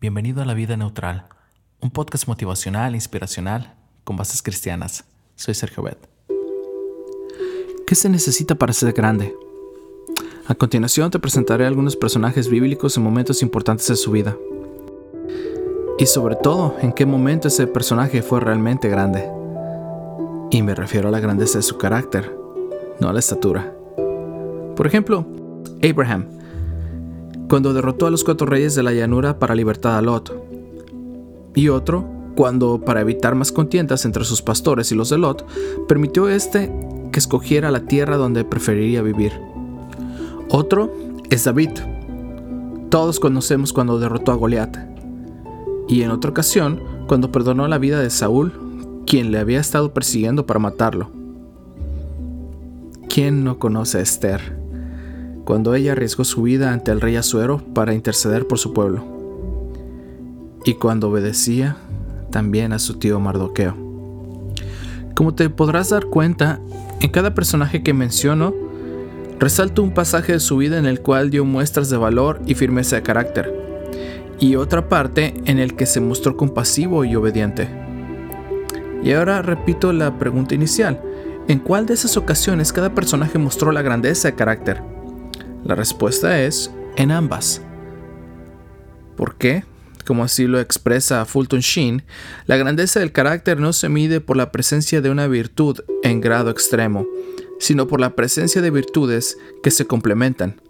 Bienvenido a La Vida Neutral, un podcast motivacional e inspiracional con bases cristianas. Soy Sergio Bet. ¿Qué se necesita para ser grande? A continuación te presentaré algunos personajes bíblicos en momentos importantes de su vida. Y sobre todo, en qué momento ese personaje fue realmente grande. Y me refiero a la grandeza de su carácter, no a la estatura. Por ejemplo, Abraham cuando derrotó a los cuatro reyes de la llanura para libertar a Lot. Y otro, cuando, para evitar más contiendas entre sus pastores y los de Lot, permitió este que escogiera la tierra donde preferiría vivir. Otro es David. Todos conocemos cuando derrotó a Goliat. Y en otra ocasión, cuando perdonó la vida de Saúl, quien le había estado persiguiendo para matarlo. ¿Quién no conoce a Esther? Cuando ella arriesgó su vida ante el rey Azuero para interceder por su pueblo, y cuando obedecía también a su tío Mardoqueo. Como te podrás dar cuenta, en cada personaje que menciono, resalto un pasaje de su vida en el cual dio muestras de valor y firmeza de carácter, y otra parte en el que se mostró compasivo y obediente. Y ahora repito la pregunta inicial, ¿en cuál de esas ocasiones cada personaje mostró la grandeza de carácter? La respuesta es en ambas. ¿Por qué? Como así lo expresa Fulton Sheen, la grandeza del carácter no se mide por la presencia de una virtud en grado extremo, sino por la presencia de virtudes que se complementan.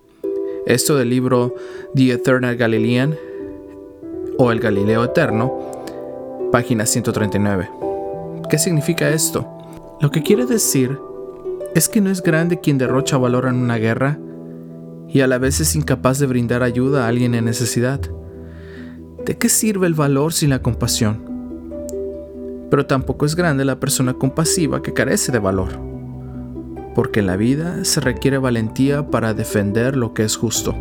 Esto del libro The Eternal Galilean o El Galileo Eterno, página 139. ¿Qué significa esto? Lo que quiere decir es que no es grande quien derrocha valor en una guerra, y a la vez es incapaz de brindar ayuda a alguien en necesidad. ¿De qué sirve el valor sin la compasión? Pero tampoco es grande la persona compasiva que carece de valor, porque en la vida se requiere valentía para defender lo que es justo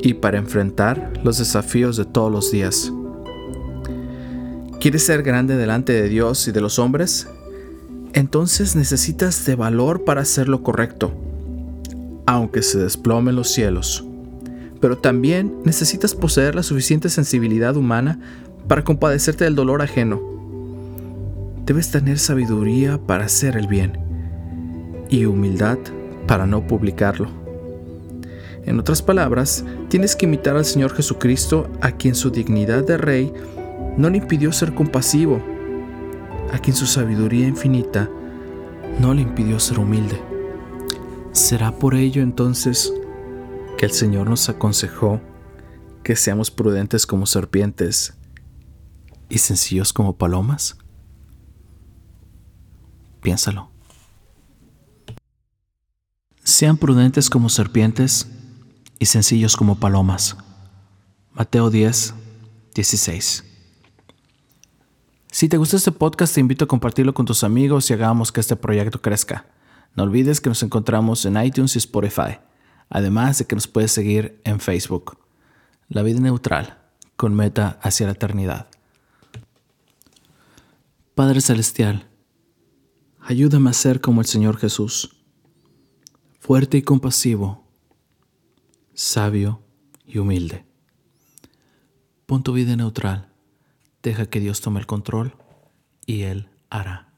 y para enfrentar los desafíos de todos los días. ¿Quieres ser grande delante de Dios y de los hombres? Entonces necesitas de valor para hacer lo correcto aunque se desplomen los cielos. Pero también necesitas poseer la suficiente sensibilidad humana para compadecerte del dolor ajeno. Debes tener sabiduría para hacer el bien y humildad para no publicarlo. En otras palabras, tienes que imitar al Señor Jesucristo, a quien su dignidad de rey no le impidió ser compasivo, a quien su sabiduría infinita no le impidió ser humilde. ¿Será por ello entonces que el Señor nos aconsejó que seamos prudentes como serpientes y sencillos como palomas? Piénsalo. Sean prudentes como serpientes y sencillos como palomas. Mateo 10, 16. Si te gusta este podcast, te invito a compartirlo con tus amigos y hagamos que este proyecto crezca. No olvides que nos encontramos en iTunes y Spotify, además de que nos puedes seguir en Facebook. La vida neutral, con meta hacia la eternidad. Padre Celestial, ayúdame a ser como el Señor Jesús, fuerte y compasivo, sabio y humilde. Pon tu vida neutral, deja que Dios tome el control y Él hará.